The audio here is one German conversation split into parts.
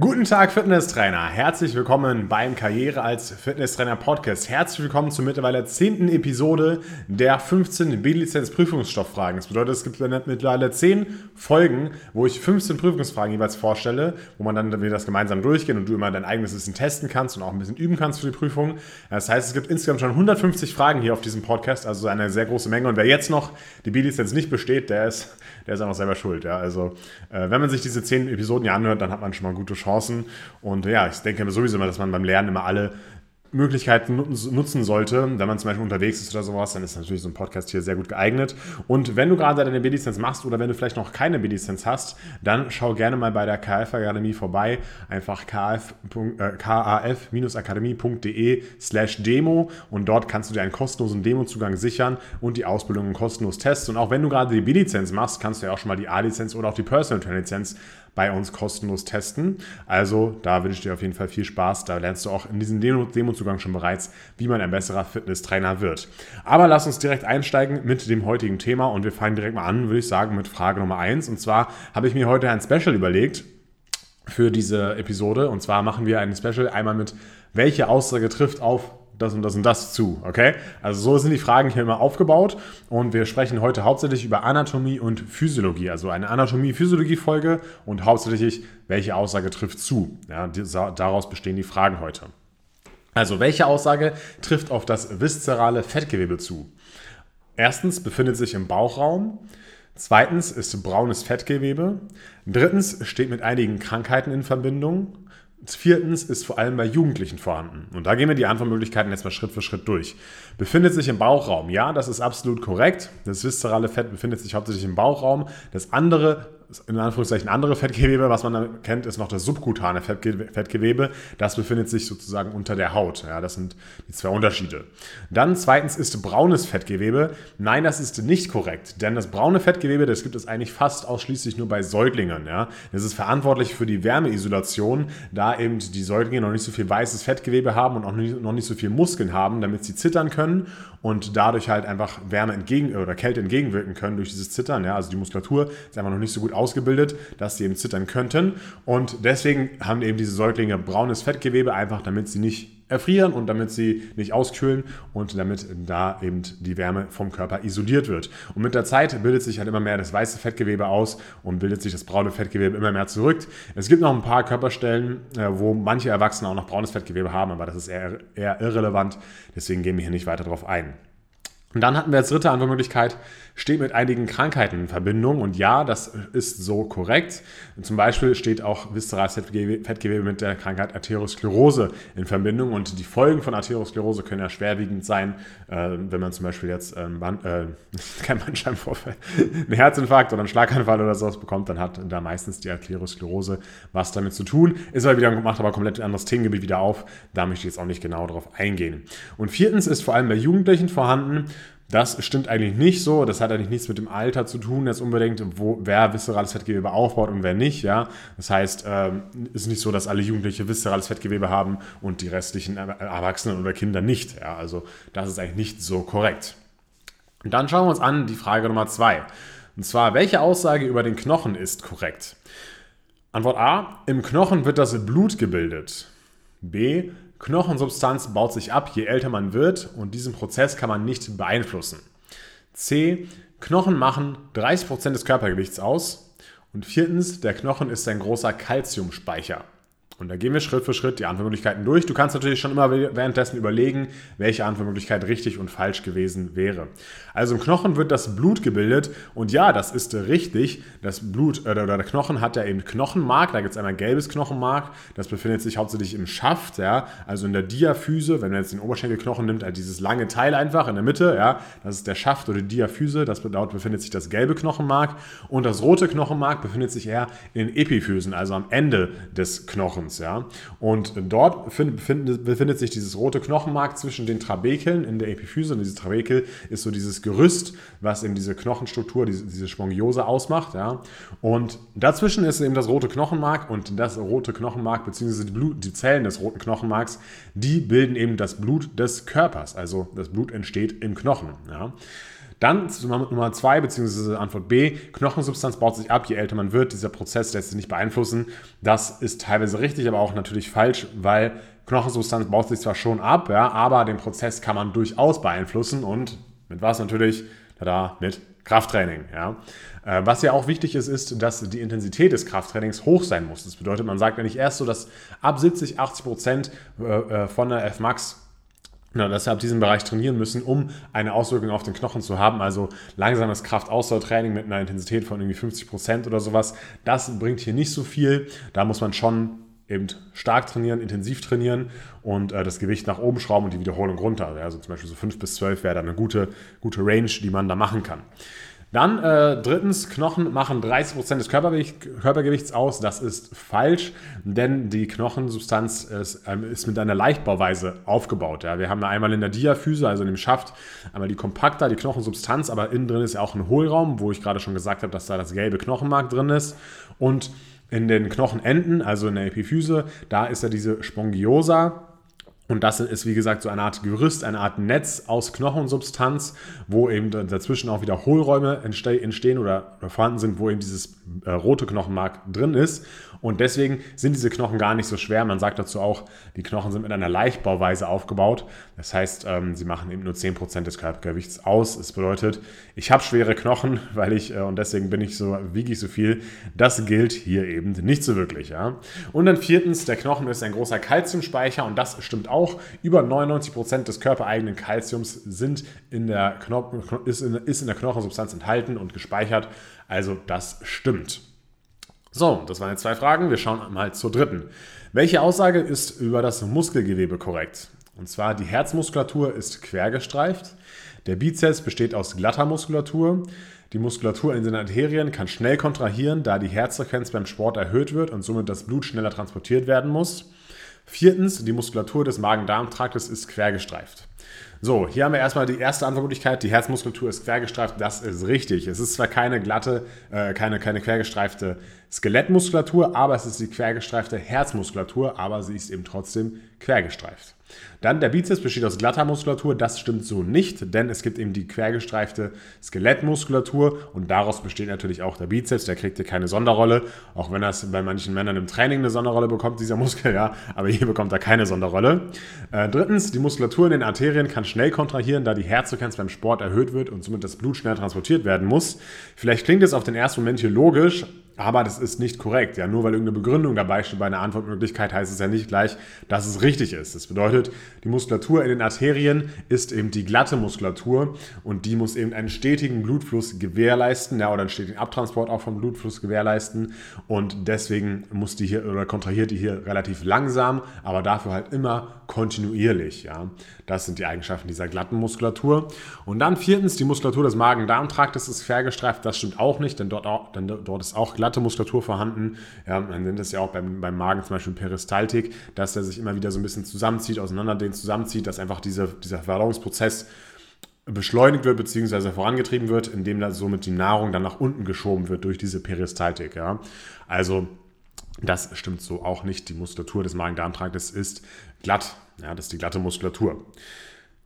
Guten Tag, Fitnesstrainer. Herzlich willkommen beim Karriere als Fitnesstrainer Podcast. Herzlich willkommen zur mittlerweile zehnten Episode der 15 B-Lizenz Prüfungsstofffragen. Das bedeutet, es gibt mittlerweile 10 Folgen, wo ich 15 Prüfungsfragen jeweils vorstelle, wo man dann wieder das gemeinsam durchgehen und du immer dein eigenes Wissen testen kannst und auch ein bisschen üben kannst für die Prüfung. Das heißt, es gibt insgesamt schon 150 Fragen hier auf diesem Podcast, also eine sehr große Menge. Und wer jetzt noch die B-Lizenz nicht besteht, der ist, der ist einfach selber schuld. Ja? Also, äh, wenn man sich diese 10 Episoden hier anhört, dann hat man schon mal gute Chancen. Und ja, ich denke sowieso immer, dass man beim Lernen immer alle Möglichkeiten nutzen sollte. Wenn man zum Beispiel unterwegs ist oder sowas, dann ist natürlich so ein Podcast hier sehr gut geeignet. Und wenn du gerade deine B-Lizenz machst oder wenn du vielleicht noch keine B-Lizenz hast, dann schau gerne mal bei der KF Akademie vorbei. Einfach kaf-akademie.de äh, slash Demo und dort kannst du dir einen kostenlosen Demo-Zugang sichern und die Ausbildung kostenlos testen. Und auch wenn du gerade die B-Lizenz machst, kannst du ja auch schon mal die A-Lizenz oder auch die Personal Trainer Lizenz bei uns kostenlos testen. Also da wünsche ich dir auf jeden Fall viel Spaß. Da lernst du auch in diesem Demo-Zugang schon bereits, wie man ein besserer Fitnesstrainer wird. Aber lass uns direkt einsteigen mit dem heutigen Thema und wir fangen direkt mal an, würde ich sagen, mit Frage Nummer 1. Und zwar habe ich mir heute ein Special überlegt für diese Episode. Und zwar machen wir ein Special einmal mit, welche Aussage trifft auf das und das und das zu. Okay? Also so sind die Fragen hier immer aufgebaut und wir sprechen heute hauptsächlich über Anatomie und Physiologie. Also eine Anatomie-Physiologie-Folge und hauptsächlich, welche Aussage trifft zu. Ja, daraus bestehen die Fragen heute. Also, welche Aussage trifft auf das viszerale Fettgewebe zu? Erstens befindet sich im Bauchraum. Zweitens ist braunes Fettgewebe. Drittens steht mit einigen Krankheiten in Verbindung. Viertens ist vor allem bei Jugendlichen vorhanden. Und da gehen wir die Antwortmöglichkeiten jetzt mal Schritt für Schritt durch. Befindet sich im Bauchraum. Ja, das ist absolut korrekt. Das viszerale Fett befindet sich hauptsächlich im Bauchraum. Das andere in Anführungszeichen andere Fettgewebe, was man kennt, ist noch das subkutane Fettgewebe. Das befindet sich sozusagen unter der Haut. Ja, das sind die zwei Unterschiede. Dann zweitens ist braunes Fettgewebe. Nein, das ist nicht korrekt, denn das braune Fettgewebe, das gibt es eigentlich fast ausschließlich nur bei Säuglingen. Ja, das ist verantwortlich für die Wärmeisolation, da eben die Säuglinge noch nicht so viel weißes Fettgewebe haben und auch noch nicht so viel Muskeln haben, damit sie zittern können und dadurch halt einfach Wärme entgegen oder Kälte entgegenwirken können durch dieses Zittern. Ja, also die Muskulatur ist einfach noch nicht so gut ausgebildet, dass sie eben zittern könnten. Und deswegen haben eben diese Säuglinge braunes Fettgewebe, einfach damit sie nicht erfrieren und damit sie nicht auskühlen und damit da eben die Wärme vom Körper isoliert wird. Und mit der Zeit bildet sich halt immer mehr das weiße Fettgewebe aus und bildet sich das braune Fettgewebe immer mehr zurück. Es gibt noch ein paar Körperstellen, äh, wo manche Erwachsene auch noch braunes Fettgewebe haben, aber das ist eher, eher irrelevant. Deswegen gehen wir hier nicht weiter darauf ein. Und dann hatten wir als dritte Antwortmöglichkeit, steht mit einigen Krankheiten in Verbindung. Und ja, das ist so korrekt. Zum Beispiel steht auch viszerales Fettgewebe mit der Krankheit Arteriosklerose in Verbindung. Und die Folgen von Arteriosklerose können ja schwerwiegend sein, äh, wenn man zum Beispiel jetzt äh, kein Bandscheibenvorfall, einen Herzinfarkt oder einen Schlaganfall oder sowas bekommt, dann hat da meistens die Arteriosklerose was damit zu tun. Ist aber wieder, macht aber komplett ein anderes Themengebiet wieder auf. Da möchte ich jetzt auch nicht genau darauf eingehen. Und viertens ist vor allem bei Jugendlichen vorhanden, das stimmt eigentlich nicht so. Das hat eigentlich nichts mit dem Alter zu tun, jetzt unbedingt, wo, wer viszerales Fettgewebe aufbaut und wer nicht. Ja? Das heißt, ähm, ist nicht so, dass alle Jugendliche viszerales Fettgewebe haben und die restlichen Erwachsenen oder Kinder nicht. Ja? Also das ist eigentlich nicht so korrekt. Und dann schauen wir uns an die Frage Nummer zwei. Und zwar, welche Aussage über den Knochen ist korrekt? Antwort A, im Knochen wird das Blut gebildet. B, Knochensubstanz baut sich ab, je älter man wird und diesen Prozess kann man nicht beeinflussen. C. Knochen machen 30% des Körpergewichts aus. Und viertens, der Knochen ist ein großer Kalziumspeicher. Und da gehen wir Schritt für Schritt die Antwortmöglichkeiten durch. Du kannst natürlich schon immer währenddessen überlegen, welche Antwortmöglichkeit richtig und falsch gewesen wäre. Also im Knochen wird das Blut gebildet und ja, das ist richtig. Das Blut äh, oder der Knochen hat ja eben Knochenmark. Da gibt es einmal gelbes Knochenmark. Das befindet sich hauptsächlich im Schaft, ja, also in der Diaphyse. Wenn man jetzt den Oberschenkelknochen nimmt, halt dieses lange Teil einfach in der Mitte, ja, das ist der Schaft oder die Diaphyse. Das dort befindet sich das gelbe Knochenmark und das rote Knochenmark befindet sich eher in den Epiphysen, also am Ende des Knochens. Ja? Und dort befindet, befindet sich dieses rote Knochenmark zwischen den Trabekeln in der Epiphyse. Und dieses Trabekel ist so dieses Gerüst, was eben diese Knochenstruktur, diese, diese Spongiose ausmacht. Ja? Und dazwischen ist eben das rote Knochenmark und das rote Knochenmark, beziehungsweise die, Blut, die Zellen des roten Knochenmarks, die bilden eben das Blut des Körpers. Also das Blut entsteht im Knochen. Ja? Dann Nummer zwei, beziehungsweise Antwort B, Knochensubstanz baut sich ab, je älter man wird. Dieser Prozess lässt sich nicht beeinflussen. Das ist teilweise richtig, aber auch natürlich falsch, weil Knochensubstanz baut sich zwar schon ab, ja, aber den Prozess kann man durchaus beeinflussen und mit was natürlich? Tada, mit Krafttraining. Ja. Äh, was ja auch wichtig ist, ist, dass die Intensität des Krafttrainings hoch sein muss. Das bedeutet, man sagt ja nicht erst so, dass ab 70, 80 Prozent äh, äh, von der Fmax na, dass wir ab diesem Bereich trainieren müssen, um eine Auswirkung auf den Knochen zu haben. Also langsames Kraftausdauertraining mit einer Intensität von irgendwie 50 Prozent oder sowas. Das bringt hier nicht so viel. Da muss man schon eben stark trainieren, intensiv trainieren und äh, das Gewicht nach oben schrauben und die Wiederholung runter. Also zum Beispiel so 5 bis 12 wäre dann eine gute, gute Range, die man da machen kann. Dann äh, drittens, Knochen machen 30% des Körpergewicht, Körpergewichts aus. Das ist falsch, denn die Knochensubstanz ist, ähm, ist mit einer Leichtbauweise aufgebaut. Ja. Wir haben da einmal in der Diaphyse, also in dem Schaft, einmal die Kompakta, die Knochensubstanz, aber innen drin ist ja auch ein Hohlraum, wo ich gerade schon gesagt habe, dass da das gelbe Knochenmark drin ist. Und in den Knochenenden, also in der Epiphyse, da ist ja diese Spongiosa, und das ist, wie gesagt, so eine Art Gerüst, eine Art Netz aus Knochensubstanz, wo eben dazwischen auch wieder Hohlräume entstehen oder vorhanden sind, wo eben dieses äh, rote Knochenmark drin ist. Und deswegen sind diese Knochen gar nicht so schwer. Man sagt dazu auch, die Knochen sind mit einer Leichtbauweise aufgebaut. Das heißt, ähm, sie machen eben nur 10% des Körpergewichts aus. Das bedeutet, ich habe schwere Knochen, weil ich, äh, und deswegen bin ich so, wiege ich so viel. Das gilt hier eben nicht so wirklich. Ja? Und dann viertens, der Knochen ist ein großer Kalziumspeicher und das stimmt auch. Über 99% des körpereigenen Kalziums sind in der Knochen, ist, in, ist in der Knochensubstanz enthalten und gespeichert. Also das stimmt. So, das waren jetzt zwei Fragen. Wir schauen mal zur dritten. Welche Aussage ist über das Muskelgewebe korrekt? Und zwar, die Herzmuskulatur ist quergestreift. Der Bizeps besteht aus glatter Muskulatur. Die Muskulatur in den Arterien kann schnell kontrahieren, da die Herzfrequenz beim Sport erhöht wird und somit das Blut schneller transportiert werden muss. Viertens, die Muskulatur des Magen-Darm-Traktes ist quergestreift. So, hier haben wir erstmal die erste Antwortmöglichkeit. Die Herzmuskulatur ist quergestreift. Das ist richtig. Es ist zwar keine glatte, äh, keine, keine quergestreifte Skelettmuskulatur, aber es ist die quergestreifte Herzmuskulatur, aber sie ist eben trotzdem quergestreift. Dann der Bizeps besteht aus glatter Muskulatur. Das stimmt so nicht, denn es gibt eben die quergestreifte Skelettmuskulatur und daraus besteht natürlich auch der Bizeps. Der kriegt hier keine Sonderrolle, auch wenn das bei manchen Männern im Training eine Sonderrolle bekommt, dieser Muskel, ja, aber hier bekommt er keine Sonderrolle. Äh, drittens, die Muskulatur in den Arterien kann schnell kontrahieren, da die Herzfrequenz beim Sport erhöht wird und somit das Blut schnell transportiert werden muss. Vielleicht klingt es auf den ersten Moment hier logisch, aber das ist nicht korrekt. Ja, nur weil irgendeine Begründung dabei steht bei einer Antwortmöglichkeit, heißt es ja nicht gleich, dass es richtig ist. Das bedeutet, die Muskulatur in den Arterien ist eben die glatte Muskulatur und die muss eben einen stetigen Blutfluss gewährleisten, ja, oder einen stetigen Abtransport auch vom Blutfluss gewährleisten. Und deswegen muss die hier oder kontrahiert die hier relativ langsam, aber dafür halt immer kontinuierlich. Ja. Das sind die Eigenschaften dieser glatten Muskulatur. Und dann viertens, die Muskulatur des Magen-Darm-Traktes ist quergestreift. Das stimmt auch nicht, denn dort, auch, denn dort ist auch glatte Muskulatur vorhanden. Ja, man nennt es ja auch beim, beim Magen zum Beispiel Peristaltik, dass er sich immer wieder so ein bisschen zusammenzieht, auseinanderdehnt, zusammenzieht, dass einfach diese, dieser Verdauungsprozess beschleunigt wird bzw. vorangetrieben wird, indem da somit die Nahrung dann nach unten geschoben wird durch diese Peristaltik. Ja. Also das stimmt so auch nicht. Die Muskulatur des Magen-Darm-Traktes ist glatt. Ja, das ist die glatte Muskulatur.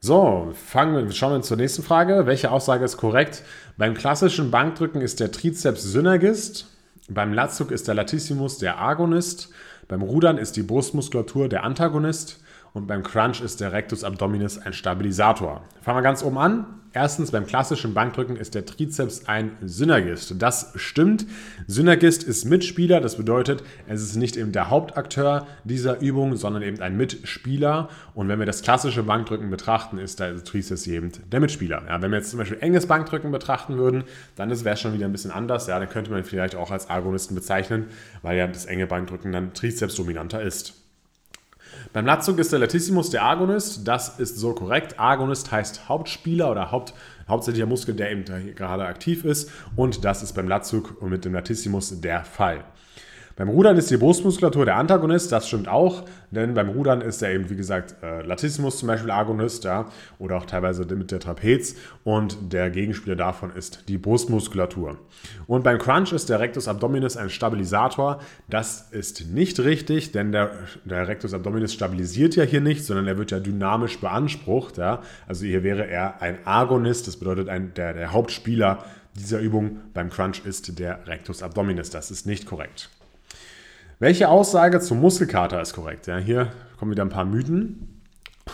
So, fangen wir, schauen wir zur nächsten Frage. Welche Aussage ist korrekt? Beim klassischen Bankdrücken ist der Trizeps Synergist, beim Latzug ist der Latissimus der Agonist, beim Rudern ist die Brustmuskulatur der Antagonist und beim Crunch ist der Rectus Abdominis ein Stabilisator. Fangen wir ganz oben an. Erstens, beim klassischen Bankdrücken ist der Trizeps ein Synergist. Das stimmt. Synergist ist Mitspieler, das bedeutet, es ist nicht eben der Hauptakteur dieser Übung, sondern eben ein Mitspieler. Und wenn wir das klassische Bankdrücken betrachten, ist der Trizeps eben der Mitspieler. Ja, wenn wir jetzt zum Beispiel enges Bankdrücken betrachten würden, dann wäre es schon wieder ein bisschen anders. Ja, dann könnte man vielleicht auch als Agonisten bezeichnen, weil ja das enge Bankdrücken dann Trizeps dominanter ist. Beim Latzug ist der Latissimus der Agonist. Das ist so korrekt. Agonist heißt Hauptspieler oder Haupt, hauptsächlicher Muskel, der eben gerade aktiv ist. Und das ist beim Latzug und mit dem Latissimus der Fall. Beim Rudern ist die Brustmuskulatur der Antagonist, das stimmt auch, denn beim Rudern ist er eben, wie gesagt, äh, Latissimus zum Beispiel Agonist, ja, oder auch teilweise mit der Trapez und der Gegenspieler davon ist die Brustmuskulatur. Und beim Crunch ist der Rectus Abdominis ein Stabilisator. Das ist nicht richtig, denn der, der Rectus Abdominis stabilisiert ja hier nicht, sondern er wird ja dynamisch beansprucht, ja. Also hier wäre er ein Agonist, das bedeutet ein, der, der Hauptspieler dieser Übung beim Crunch ist der Rectus Abdominis. Das ist nicht korrekt. Welche Aussage zum Muskelkater ist korrekt? Ja, hier kommen wieder ein paar Mythen.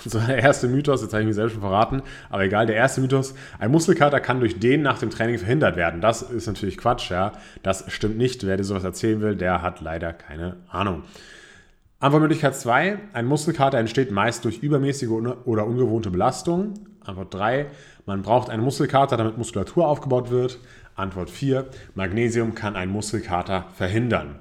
So der erste Mythos, jetzt habe ich mich selbst schon verraten, aber egal, der erste Mythos, ein Muskelkater kann durch den nach dem Training verhindert werden. Das ist natürlich Quatsch, ja. Das stimmt nicht. Wer dir sowas erzählen will, der hat leider keine Ahnung. Antwortmöglichkeit 2, ein Muskelkater entsteht meist durch übermäßige oder ungewohnte Belastung. Antwort 3, man braucht einen Muskelkater, damit Muskulatur aufgebaut wird. Antwort 4, Magnesium kann einen Muskelkater verhindern.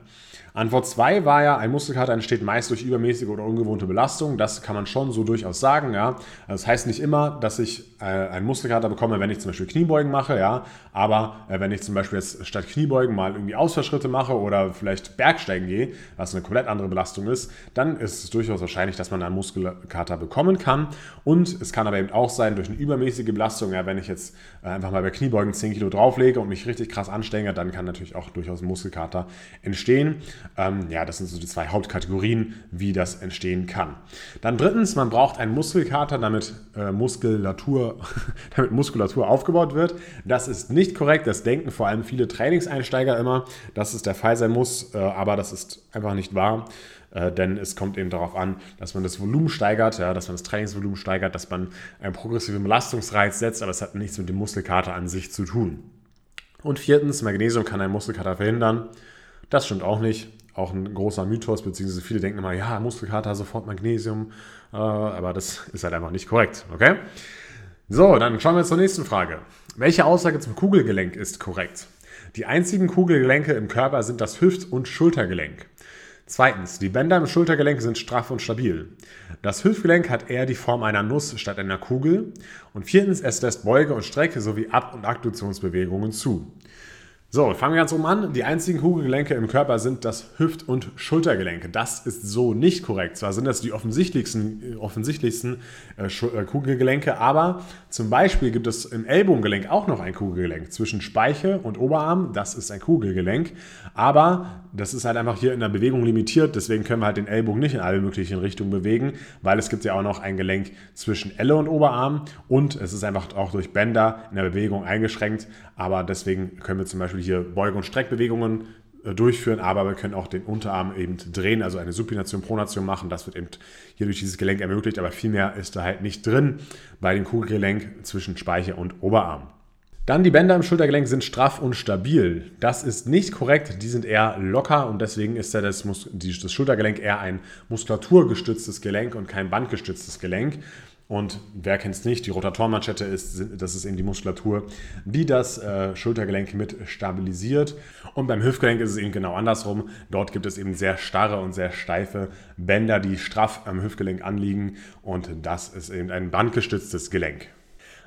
Antwort 2 war ja, ein Muskelkater entsteht meist durch übermäßige oder ungewohnte Belastung. Das kann man schon so durchaus sagen, ja. Also das heißt nicht immer, dass ich äh, einen Muskelkater bekomme, wenn ich zum Beispiel Kniebeugen mache, ja. Aber äh, wenn ich zum Beispiel jetzt statt Kniebeugen mal irgendwie Ausfallschritte mache oder vielleicht Bergsteigen gehe, was eine komplett andere Belastung ist, dann ist es durchaus wahrscheinlich, dass man einen Muskelkater bekommen kann. Und es kann aber eben auch sein, durch eine übermäßige Belastung, ja, wenn ich jetzt äh, einfach mal bei Kniebeugen 10 Kilo drauflege und mich richtig krass anstrenge, dann kann natürlich auch durchaus ein Muskelkater entstehen. Ähm, ja, das sind so die zwei Hauptkategorien, wie das entstehen kann. Dann drittens, man braucht einen Muskelkater, damit äh, Muskulatur, damit Muskulatur aufgebaut wird. Das ist nicht korrekt. Das denken vor allem viele Trainingseinsteiger immer, dass es der Fall sein muss, äh, aber das ist einfach nicht wahr äh, denn es kommt eben darauf an, dass man das Volumen steigert, ja, dass man das Trainingsvolumen steigert, dass man einen progressiven Belastungsreiz setzt, aber es hat nichts mit dem Muskelkater an sich zu tun. Und viertens, Magnesium kann einen Muskelkater verhindern. Das stimmt auch nicht. Auch ein großer Mythos, beziehungsweise viele denken immer, ja, Muskelkater, sofort Magnesium. Äh, aber das ist halt einfach nicht korrekt. Okay? So, dann schauen wir zur nächsten Frage. Welche Aussage zum Kugelgelenk ist korrekt? Die einzigen Kugelgelenke im Körper sind das Hüft- und Schultergelenk. Zweitens, die Bänder im Schultergelenk sind straff und stabil. Das Hüftgelenk hat eher die Form einer Nuss statt einer Kugel. Und viertens, es lässt Beuge und Strecke sowie Ab- und Adduktionsbewegungen zu. So, fangen wir ganz oben an. Die einzigen Kugelgelenke im Körper sind das Hüft- und Schultergelenke. Das ist so nicht korrekt. Zwar sind das die offensichtlichsten, offensichtlichsten äh, äh, Kugelgelenke, aber zum Beispiel gibt es im Ellbogengelenk auch noch ein Kugelgelenk zwischen Speiche und Oberarm. Das ist ein Kugelgelenk, aber das ist halt einfach hier in der Bewegung limitiert. Deswegen können wir halt den Ellbogen nicht in alle möglichen Richtungen bewegen, weil es gibt ja auch noch ein Gelenk zwischen Elle und Oberarm und es ist einfach auch durch Bänder in der Bewegung eingeschränkt. Aber deswegen können wir zum Beispiel hier Beug- und Streckbewegungen äh, durchführen, aber wir können auch den Unterarm eben drehen, also eine Supination, Pronation machen. Das wird eben hier durch dieses Gelenk ermöglicht, aber viel mehr ist da halt nicht drin bei dem Kugelgelenk zwischen Speiche und Oberarm. Dann die Bänder im Schultergelenk sind straff und stabil. Das ist nicht korrekt, die sind eher locker und deswegen ist ja das, das Schultergelenk eher ein muskulaturgestütztes Gelenk und kein bandgestütztes Gelenk. Und wer kennt es nicht, die Rotatorenmanschette ist, das ist eben die Muskulatur, die das äh, Schultergelenk mit stabilisiert. Und beim Hüftgelenk ist es eben genau andersrum. Dort gibt es eben sehr starre und sehr steife Bänder, die straff am Hüftgelenk anliegen. Und das ist eben ein bandgestütztes Gelenk.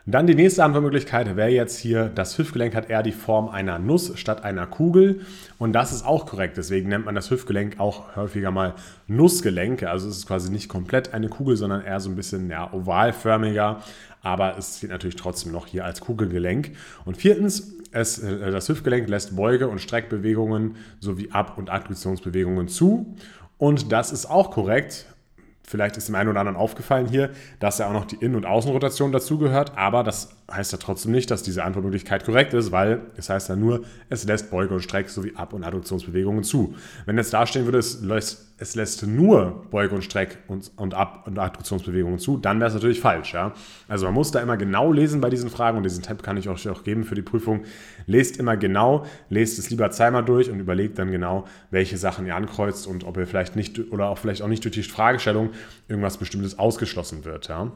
Dann die nächste Antwortmöglichkeit wäre jetzt hier, das Hüftgelenk hat eher die Form einer Nuss statt einer Kugel. Und das ist auch korrekt. Deswegen nennt man das Hüftgelenk auch häufiger mal Nussgelenk. Also es ist quasi nicht komplett eine Kugel, sondern eher so ein bisschen ja, ovalförmiger. Aber es steht natürlich trotzdem noch hier als Kugelgelenk. Und viertens, es, äh, das Hüftgelenk lässt Beuge- und Streckbewegungen sowie Ab- und Adduktionsbewegungen zu. Und das ist auch korrekt. Vielleicht ist dem einen oder anderen aufgefallen hier, dass ja auch noch die Innen- und Außenrotation dazugehört, aber das heißt ja trotzdem nicht, dass diese Antwortmöglichkeit korrekt ist, weil es heißt ja nur, es lässt Beuge und Streck sowie Ab- und Adduktionsbewegungen zu. Wenn jetzt da stehen würde, es lässt, es lässt nur Beuge und Streck und, und Ab- und Adduktionsbewegungen zu, dann wäre es natürlich falsch. Ja? Also man muss da immer genau lesen bei diesen Fragen und diesen Tipp kann ich euch auch geben für die Prüfung. Lest immer genau, lest es lieber zweimal durch und überlegt dann genau, welche Sachen ihr ankreuzt und ob ihr vielleicht nicht oder auch vielleicht auch nicht durch die Fragestellung irgendwas Bestimmtes ausgeschlossen wird. Ja?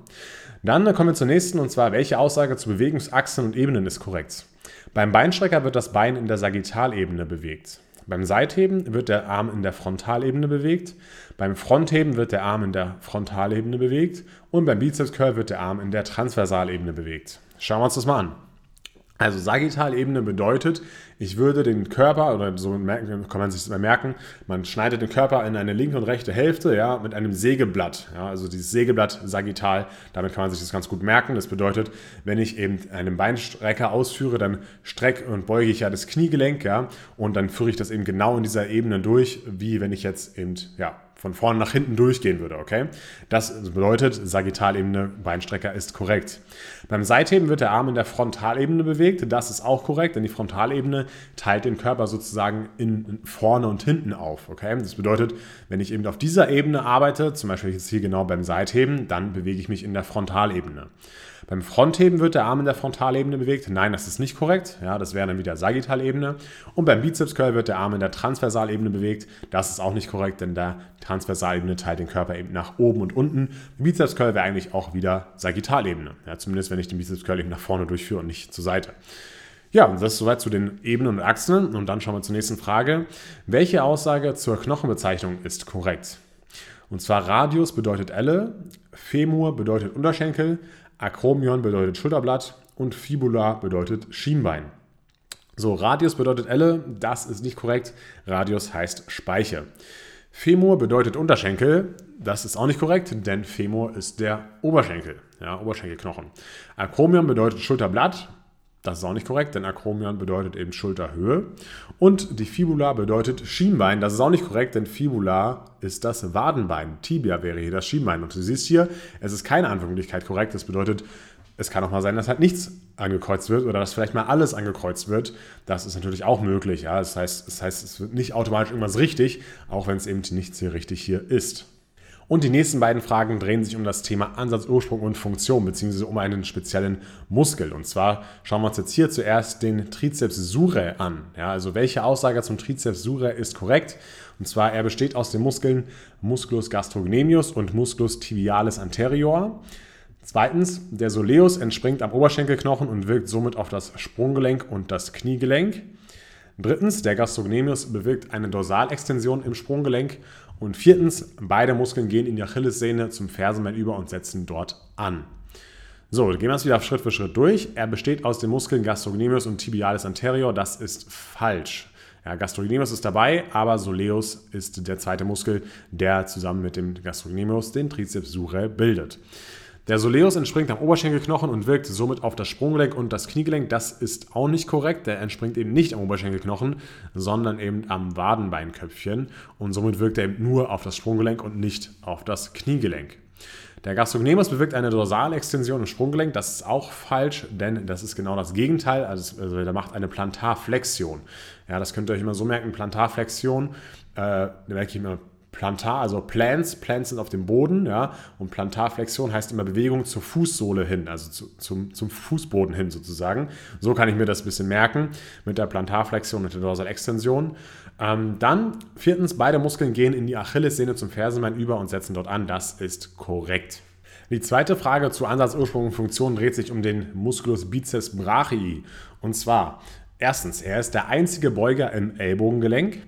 Dann kommen wir zur nächsten und zwar, welche Aussage zu Bewegungsachsen und Ebenen ist korrekt? Beim Beinstrecker wird das Bein in der Sagittalebene bewegt. Beim Seitheben wird der Arm in der Frontalebene bewegt. Beim Frontheben wird der Arm in der Frontalebene bewegt. Und beim Bizeps Curl wird der Arm in der Transversalebene bewegt. Schauen wir uns das mal an. Also Sagittalebene bedeutet, ich würde den Körper, oder so kann man sich das mal merken, man schneidet den Körper in eine linke und rechte Hälfte, ja, mit einem Sägeblatt. Ja, also dieses Sägeblatt Sagittal, damit kann man sich das ganz gut merken. Das bedeutet, wenn ich eben einen Beinstrecker ausführe, dann strecke und beuge ich ja das Kniegelenk, ja, und dann führe ich das eben genau in dieser Ebene durch, wie wenn ich jetzt eben, ja, von vorne nach hinten durchgehen würde, okay? Das bedeutet, Sagittalebene, Beinstrecker ist korrekt. Beim Seitheben wird der Arm in der Frontalebene bewegt. Das ist auch korrekt, denn die Frontalebene teilt den Körper sozusagen in vorne und hinten auf, okay? Das bedeutet, wenn ich eben auf dieser Ebene arbeite, zum Beispiel jetzt hier genau beim Seitheben, dann bewege ich mich in der Frontalebene. Beim Frontheben wird der Arm in der Frontalebene bewegt. Nein, das ist nicht korrekt. Ja, das wäre dann wieder Sagittalebene. Und beim Bizeps Curl wird der Arm in der Transversalebene bewegt. Das ist auch nicht korrekt, denn der Transversalebene teilt den Körper eben nach oben und unten. Bizeps Curl wäre eigentlich auch wieder Sagittalebene. Ja, zumindest wenn ich den Bizeps Curl eben nach vorne durchführe und nicht zur Seite. Ja, das ist soweit zu den Ebenen und Achsen. Und dann schauen wir zur nächsten Frage. Welche Aussage zur Knochenbezeichnung ist korrekt? Und zwar Radius bedeutet Elle, Femur bedeutet Unterschenkel, Akromion bedeutet Schulterblatt und Fibula bedeutet Schienbein. So, Radius bedeutet Elle, das ist nicht korrekt. Radius heißt Speiche. Femur bedeutet Unterschenkel, das ist auch nicht korrekt, denn Femur ist der Oberschenkel, ja, Oberschenkelknochen. Akromion bedeutet Schulterblatt, das ist auch nicht korrekt, denn Akromion bedeutet eben Schulterhöhe. Und die Fibula bedeutet Schienbein. Das ist auch nicht korrekt, denn Fibula ist das Wadenbein. Tibia wäre hier das Schienbein. Und du siehst hier, es ist keine Antwortmöglichkeit korrekt. Das bedeutet, es kann auch mal sein, dass halt nichts angekreuzt wird oder dass vielleicht mal alles angekreuzt wird. Das ist natürlich auch möglich. Ja? Das, heißt, das heißt, es wird nicht automatisch irgendwas richtig, auch wenn es eben nichts hier richtig hier ist. Und die nächsten beiden Fragen drehen sich um das Thema Ansatz, Ursprung und Funktion, beziehungsweise um einen speziellen Muskel. Und zwar schauen wir uns jetzt hier zuerst den Trizeps surae an. Ja, also welche Aussage zum Trizeps surae ist korrekt? Und zwar, er besteht aus den Muskeln Musculus gastrocnemius und Musculus tibialis anterior. Zweitens, der Soleus entspringt am Oberschenkelknochen und wirkt somit auf das Sprunggelenk und das Kniegelenk. Drittens, der Gastrocnemius bewirkt eine Dorsalextension im Sprunggelenk und viertens, beide Muskeln gehen in die Achillessehne zum Fersenbein über und setzen dort an. So, gehen wir es wieder Schritt für Schritt durch. Er besteht aus den Muskeln Gastrocnemius und Tibialis anterior. Das ist falsch. Ja, Gastrocnemius ist dabei, aber Soleus ist der zweite Muskel, der zusammen mit dem Gastrocnemius den Trizeps surae bildet. Der Soleus entspringt am Oberschenkelknochen und wirkt somit auf das Sprunggelenk und das Kniegelenk. Das ist auch nicht korrekt. Der entspringt eben nicht am Oberschenkelknochen, sondern eben am Wadenbeinköpfchen. Und somit wirkt er eben nur auf das Sprunggelenk und nicht auf das Kniegelenk. Der Gastrocnemius bewirkt eine Dorsalextension im Sprunggelenk. Das ist auch falsch, denn das ist genau das Gegenteil. Also, also der macht eine Plantarflexion. Ja, das könnt ihr euch immer so merken. Plantarflexion, äh, merke ich immer Plantar, also Plants, Plants sind auf dem Boden, ja, und Plantarflexion heißt immer Bewegung zur Fußsohle hin, also zu, zum, zum Fußboden hin sozusagen. So kann ich mir das ein bisschen merken mit der Plantarflexion und der Dorsalextension. Ähm, dann viertens, beide Muskeln gehen in die Achillessehne zum Fersenbein über und setzen dort an. Das ist korrekt. Die zweite Frage zu Ansatz, Ursprung und Funktion dreht sich um den Musculus biceps brachii. Und zwar, erstens, er ist der einzige Beuger im Ellbogengelenk.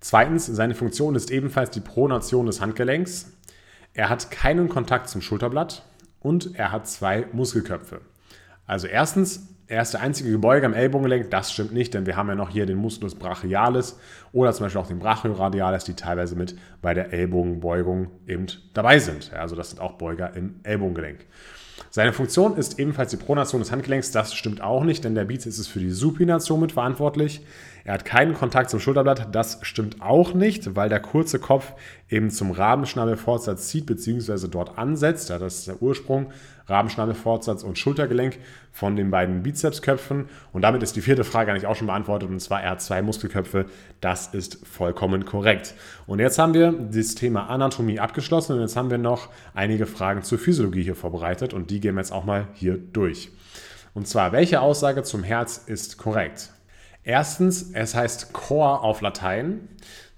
Zweitens, seine Funktion ist ebenfalls die Pronation des Handgelenks. Er hat keinen Kontakt zum Schulterblatt und er hat zwei Muskelköpfe. Also erstens, er ist der einzige Gebeuge am Ellbogengelenk. Das stimmt nicht, denn wir haben ja noch hier den Musculus brachialis oder zum Beispiel auch den Brachioradialis, die teilweise mit bei der Ellbogenbeugung eben dabei sind. Also das sind auch Beuger im Ellbogengelenk. Seine Funktion ist ebenfalls die Pronation des Handgelenks. Das stimmt auch nicht, denn der Bizeps ist für die Supination mitverantwortlich. Er hat keinen Kontakt zum Schulterblatt. Das stimmt auch nicht, weil der kurze Kopf eben zum Rabenschnabelfortsatz zieht bzw. dort ansetzt. Das ist der Ursprung. Rabenschnabelfortsatz und Schultergelenk von den beiden Bizepsköpfen. Und damit ist die vierte Frage eigentlich auch schon beantwortet. Und zwar, er hat zwei Muskelköpfe. Das ist vollkommen korrekt. Und jetzt haben wir das Thema Anatomie abgeschlossen. Und jetzt haben wir noch einige Fragen zur Physiologie hier vorbereitet. Und die gehen wir jetzt auch mal hier durch. Und zwar, welche Aussage zum Herz ist korrekt? Erstens, es heißt Chor auf Latein.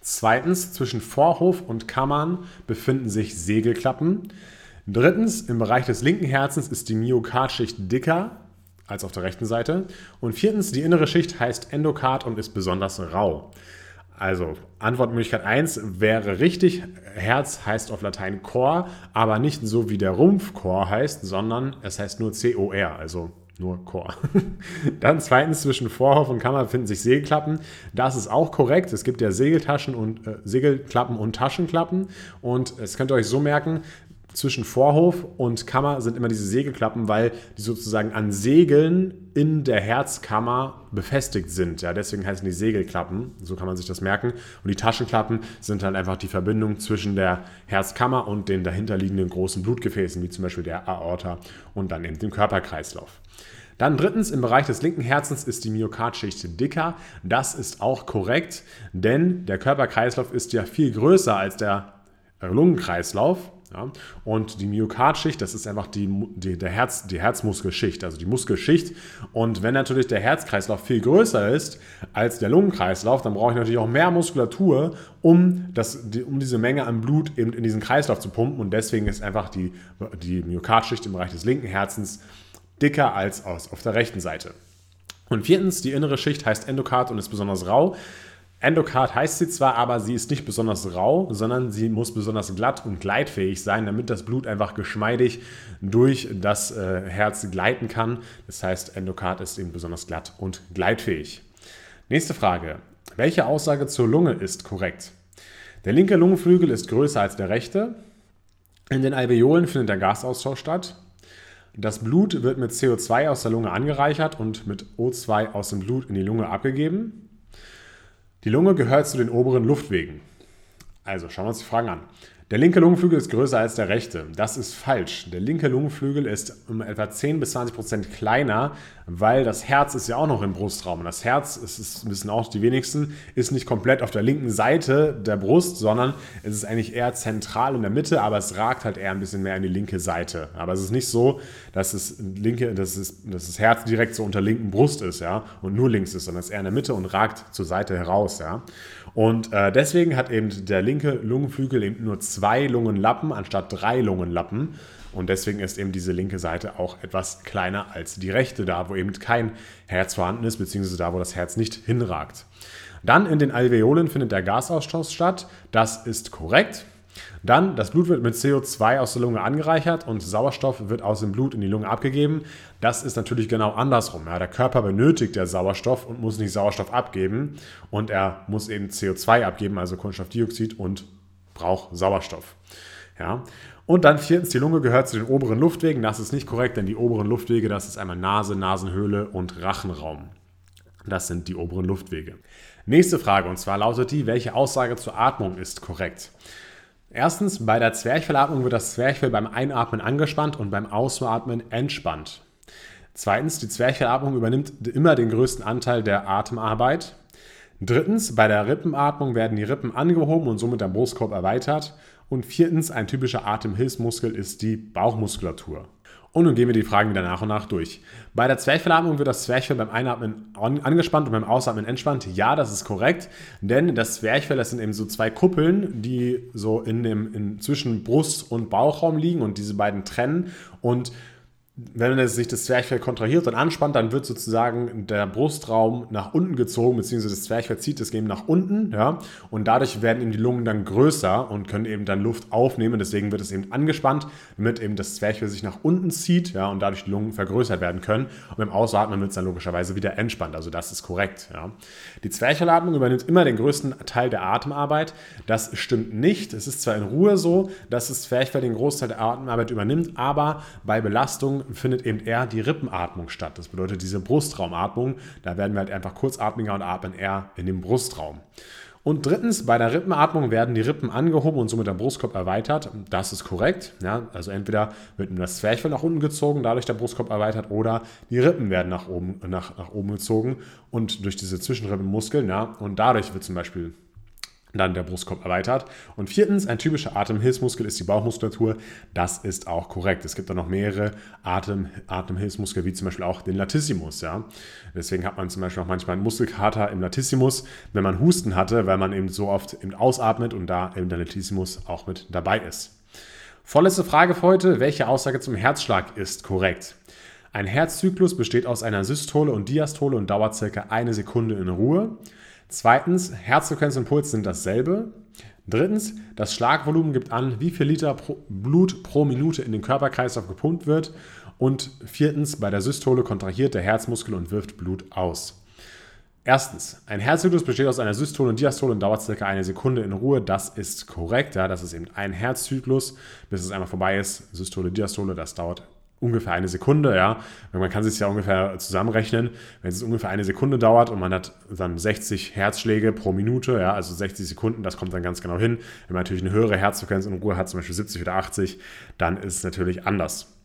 Zweitens, zwischen Vorhof und Kammern befinden sich Segelklappen. Drittens, im Bereich des linken Herzens ist die Myokardschicht dicker als auf der rechten Seite. Und viertens, die innere Schicht heißt Endokard und ist besonders rau. Also Antwortmöglichkeit 1 wäre richtig. Herz heißt auf Latein Chor, aber nicht so wie der Rumpf Chor heißt, sondern es heißt nur C-O-R, also nur Chor. Dann zweitens, zwischen Vorhof und Kammer befinden sich Segelklappen. Das ist auch korrekt. Es gibt ja Segeltaschen und äh, Segelklappen und Taschenklappen. Und es könnt ihr euch so merken, zwischen Vorhof und Kammer sind immer diese Segelklappen, weil die sozusagen an Segeln in der Herzkammer befestigt sind. Ja, deswegen heißen die Segelklappen. So kann man sich das merken. Und die Taschenklappen sind dann einfach die Verbindung zwischen der Herzkammer und den dahinterliegenden großen Blutgefäßen, wie zum Beispiel der Aorta und dann eben dem Körperkreislauf. Dann drittens, im Bereich des linken Herzens ist die Myokardschicht dicker. Das ist auch korrekt, denn der Körperkreislauf ist ja viel größer als der Lungenkreislauf. Ja? Und die Myokardschicht, das ist einfach die, die, der Herz, die Herzmuskelschicht, also die Muskelschicht. Und wenn natürlich der Herzkreislauf viel größer ist als der Lungenkreislauf, dann brauche ich natürlich auch mehr Muskulatur, um, das, die, um diese Menge an Blut eben in diesen Kreislauf zu pumpen. Und deswegen ist einfach die, die Myokardschicht im Bereich des linken Herzens dicker als aus, auf der rechten Seite. Und viertens, die innere Schicht heißt Endokard und ist besonders rau. Endokard heißt sie zwar, aber sie ist nicht besonders rau, sondern sie muss besonders glatt und gleitfähig sein, damit das Blut einfach geschmeidig durch das äh, Herz gleiten kann. Das heißt, Endokard ist eben besonders glatt und gleitfähig. Nächste Frage. Welche Aussage zur Lunge ist korrekt? Der linke Lungenflügel ist größer als der rechte. In den Alveolen findet der Gasaustausch statt. Das Blut wird mit CO2 aus der Lunge angereichert und mit O2 aus dem Blut in die Lunge abgegeben. Die Lunge gehört zu den oberen Luftwegen. Also schauen wir uns die Fragen an. Der linke Lungenflügel ist größer als der rechte. Das ist falsch. Der linke Lungenflügel ist um etwa 10 bis 20 Prozent kleiner, weil das Herz ist ja auch noch im Brustraum. Und das Herz, das ist, wissen auch die wenigsten, ist nicht komplett auf der linken Seite der Brust, sondern es ist eigentlich eher zentral in der Mitte, aber es ragt halt eher ein bisschen mehr in die linke Seite. Aber es ist nicht so, dass, es linke, dass, es, dass das Herz direkt so unter linken Brust ist ja, und nur links ist, sondern es ist eher in der Mitte und ragt zur Seite heraus. Ja. Und äh, deswegen hat eben der linke Lungenflügel eben nur zwei Lungenlappen anstatt drei Lungenlappen. Und deswegen ist eben diese linke Seite auch etwas kleiner als die rechte, da wo eben kein Herz vorhanden ist, beziehungsweise da wo das Herz nicht hinragt. Dann in den Alveolen findet der Gasaustausch statt. Das ist korrekt. Dann, das Blut wird mit CO2 aus der Lunge angereichert und Sauerstoff wird aus dem Blut in die Lunge abgegeben. Das ist natürlich genau andersrum. Ja, der Körper benötigt ja Sauerstoff und muss nicht Sauerstoff abgeben. Und er muss eben CO2 abgeben, also Kohlenstoffdioxid und braucht Sauerstoff. Ja. Und dann viertens, die Lunge gehört zu den oberen Luftwegen. Das ist nicht korrekt, denn die oberen Luftwege, das ist einmal Nase, Nasenhöhle und Rachenraum. Das sind die oberen Luftwege. Nächste Frage, und zwar lautet die, welche Aussage zur Atmung ist korrekt? Erstens, bei der Zwerchfellatmung wird das Zwerchfell beim Einatmen angespannt und beim Ausatmen entspannt. Zweitens, die Zwerchfellatmung übernimmt immer den größten Anteil der Atemarbeit. Drittens, bei der Rippenatmung werden die Rippen angehoben und somit der Brustkorb erweitert. Und viertens, ein typischer Atemhilfsmuskel ist die Bauchmuskulatur. Und nun gehen wir die Fragen wieder nach und nach durch. Bei der Zwerchfellatmung wird das Zwerchfell beim Einatmen angespannt und beim Ausatmen entspannt. Ja, das ist korrekt, denn das Zwerchfell, das sind eben so zwei Kuppeln, die so in dem, in, zwischen Brust- und Bauchraum liegen und diese beiden trennen. Und wenn sich das Zwerchfell kontrahiert und anspannt, dann wird sozusagen der Brustraum nach unten gezogen, beziehungsweise das Zwerchfell zieht das eben nach unten, ja, und dadurch werden eben die Lungen dann größer und können eben dann Luft aufnehmen. Deswegen wird es eben angespannt, damit eben das Zwerchfell sich nach unten zieht, ja, und dadurch die Lungen vergrößert werden können. Und beim Ausatmen wird es dann logischerweise wieder entspannt. Also das ist korrekt, ja. Die Zwerchfellatmung übernimmt immer den größten Teil der Atemarbeit. Das stimmt nicht. Es ist zwar in Ruhe so, dass das Zwerchfell den Großteil der Atemarbeit übernimmt, aber bei Belastung findet eben eher die Rippenatmung statt. Das bedeutet diese Brustraumatmung. Da werden wir halt einfach kurzatmiger und atmen eher in den Brustraum. Und drittens, bei der Rippenatmung werden die Rippen angehoben und somit der Brustkorb erweitert. Das ist korrekt. Ja, also entweder wird das Zwerchfell nach unten gezogen, dadurch der Brustkorb erweitert, oder die Rippen werden nach oben, nach, nach oben gezogen und durch diese Zwischenrippenmuskeln. Ja, und dadurch wird zum Beispiel dann der Brustkorb erweitert. Und viertens, ein typischer Atemhilfsmuskel ist die Bauchmuskulatur. Das ist auch korrekt. Es gibt da noch mehrere Atem, Atemhilfsmuskel, wie zum Beispiel auch den Latissimus. Ja. Deswegen hat man zum Beispiel auch manchmal einen Muskelkater im Latissimus, wenn man Husten hatte, weil man eben so oft eben ausatmet und da eben der Latissimus auch mit dabei ist. Vorletzte Frage für heute. Welche Aussage zum Herzschlag ist korrekt? Ein Herzzyklus besteht aus einer Systole und Diastole und dauert circa eine Sekunde in Ruhe. Zweitens, Herzfrequenz und Puls sind dasselbe. Drittens, das Schlagvolumen gibt an, wie viel Liter pro Blut pro Minute in den Körperkreislauf gepumpt wird. Und viertens, bei der Systole kontrahiert der Herzmuskel und wirft Blut aus. Erstens, ein Herzzyklus besteht aus einer Systole und Diastole und dauert circa eine Sekunde in Ruhe. Das ist korrekt. Ja, das ist eben ein Herzzyklus, bis es einmal vorbei ist. Systole, Diastole, das dauert ungefähr eine Sekunde, ja. Man kann sich ja ungefähr zusammenrechnen. Wenn es ungefähr eine Sekunde dauert und man hat dann 60 Herzschläge pro Minute, ja, also 60 Sekunden, das kommt dann ganz genau hin. Wenn man natürlich eine höhere Herzfrequenz in Ruhe hat, zum Beispiel 70 oder 80, dann ist es natürlich anders.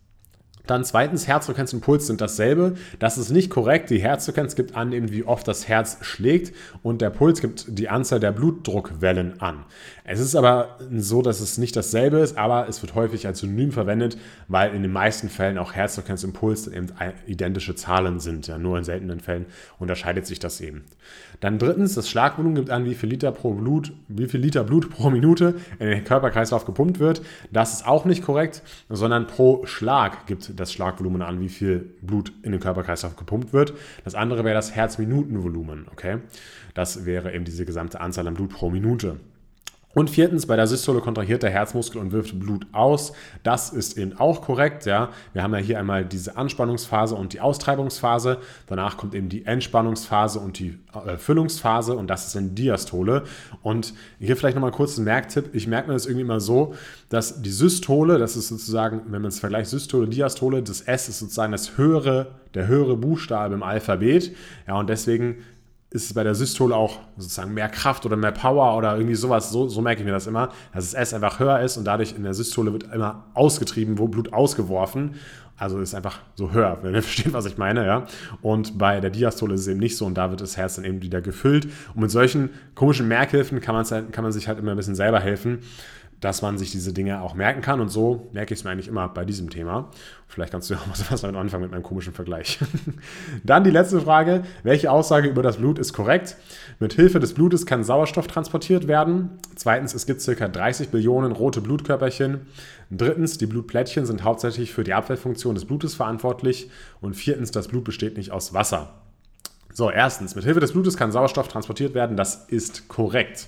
Dann zweitens, Herzfrequenz und Puls sind dasselbe. Das ist nicht korrekt. Die Herzfrequenz gibt an, eben wie oft das Herz schlägt und der Puls gibt die Anzahl der Blutdruckwellen an. Es ist aber so, dass es nicht dasselbe ist, aber es wird häufig als Synonym verwendet, weil in den meisten Fällen auch Herzfrequenz und Puls eben identische Zahlen sind. Ja, nur in seltenen Fällen unterscheidet sich das eben. Dann drittens, das Schlagvolumen gibt an, wie viel Liter pro Blut, wie viel Liter Blut pro Minute in den Körperkreislauf gepumpt wird. Das ist auch nicht korrekt, sondern pro Schlag gibt das Schlagvolumen an, wie viel Blut in den Körperkreislauf gepumpt wird. Das andere wäre das Herzminutenvolumen, okay? Das wäre eben diese gesamte Anzahl an Blut pro Minute. Und viertens, bei der Systole kontrahiert der Herzmuskel und wirft Blut aus. Das ist eben auch korrekt. Ja. Wir haben ja hier einmal diese Anspannungsphase und die Austreibungsphase. Danach kommt eben die Entspannungsphase und die äh, Füllungsphase und das ist in Diastole. Und hier vielleicht nochmal kurz ein Merktipp. Ich merke mir das irgendwie immer so, dass die Systole, das ist sozusagen, wenn man es vergleicht, Systole, Diastole, das S ist sozusagen das höhere, der höhere Buchstabe im Alphabet. Ja, und deswegen ist es bei der Systole auch sozusagen mehr Kraft oder mehr Power oder irgendwie sowas. So, so merke ich mir das immer, dass das S einfach höher ist und dadurch in der Systole wird immer ausgetrieben, wo Blut ausgeworfen. Also ist einfach so höher, wenn ihr versteht, was ich meine, ja. Und bei der Diastole ist es eben nicht so und da wird das Herz dann eben wieder gefüllt. Und mit solchen komischen Merkhilfen kann, halt, kann man sich halt immer ein bisschen selber helfen dass man sich diese Dinge auch merken kann. Und so merke ich es mir eigentlich immer bei diesem Thema. Vielleicht kannst du ja auch mal was damit anfangen mit meinem komischen Vergleich. Dann die letzte Frage. Welche Aussage über das Blut ist korrekt? Mit Hilfe des Blutes kann Sauerstoff transportiert werden. Zweitens, es gibt ca. 30 Billionen rote Blutkörperchen. Drittens, die Blutplättchen sind hauptsächlich für die Abwehrfunktion des Blutes verantwortlich. Und viertens, das Blut besteht nicht aus Wasser. So, erstens, mit Hilfe des Blutes kann Sauerstoff transportiert werden. Das ist korrekt.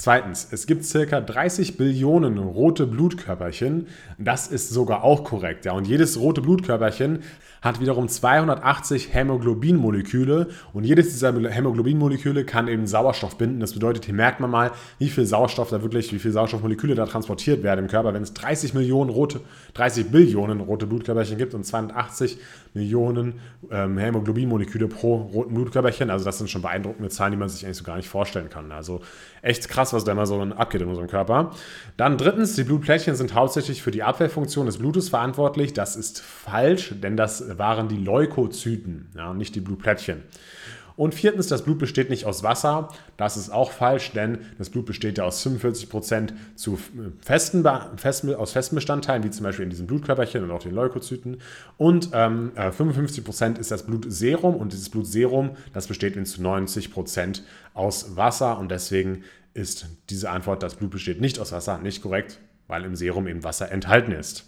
Zweitens, es gibt circa 30 Billionen rote Blutkörperchen. Das ist sogar auch korrekt. Ja. Und jedes rote Blutkörperchen hat wiederum 280 Hämoglobinmoleküle und jedes dieser Hämoglobinmoleküle kann eben Sauerstoff binden. Das bedeutet, hier merkt man mal, wie viel Sauerstoff da wirklich, wie viel Sauerstoffmoleküle da transportiert werden im Körper. Wenn es 30 Millionen rote, 30 Billionen rote Blutkörperchen gibt und 280 Millionen ähm, Hämoglobinmoleküle pro roten Blutkörperchen, also das sind schon beeindruckende Zahlen, die man sich eigentlich so gar nicht vorstellen kann. Also echt krass, was da immer so abgeht in unserem Körper. Dann drittens, die Blutplättchen sind hauptsächlich für die Abwehrfunktion des Blutes verantwortlich. Das ist falsch, denn das waren die Leukozyten, ja, nicht die Blutplättchen. Und viertens, das Blut besteht nicht aus Wasser. Das ist auch falsch, denn das Blut besteht ja aus 45% zu festen, festen, aus festen Bestandteilen, wie zum Beispiel in diesen Blutkörperchen und auch den Leukozyten. Und ähm, 55% äh, ist das Blutserum und dieses Blutserum, das besteht in zu 90% aus Wasser und deswegen ist diese Antwort, das Blut besteht nicht aus Wasser, nicht korrekt, weil im Serum eben Wasser enthalten ist.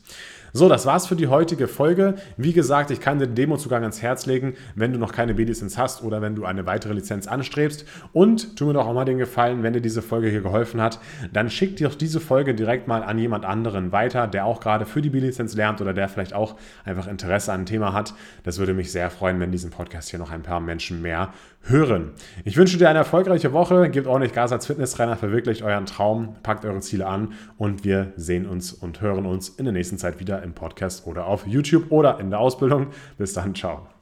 So, das war's für die heutige Folge. Wie gesagt, ich kann dir den Demozugang ans Herz legen, wenn du noch keine B-Lizenz hast oder wenn du eine weitere Lizenz anstrebst. Und tu mir doch auch mal den Gefallen, wenn dir diese Folge hier geholfen hat, dann schick dir doch diese Folge direkt mal an jemand anderen weiter, der auch gerade für die B-Lizenz lernt oder der vielleicht auch einfach Interesse an einem Thema hat. Das würde mich sehr freuen, wenn diesen Podcast hier noch ein paar Menschen mehr hören. Ich wünsche dir eine erfolgreiche Woche. Gebt ordentlich Gas als Fitnesstrainer, verwirklicht euren Traum, packt eure Ziele an und wir sehen uns und hören uns in der nächsten Zeit wieder im Podcast oder auf YouTube oder in der Ausbildung. Bis dann, ciao.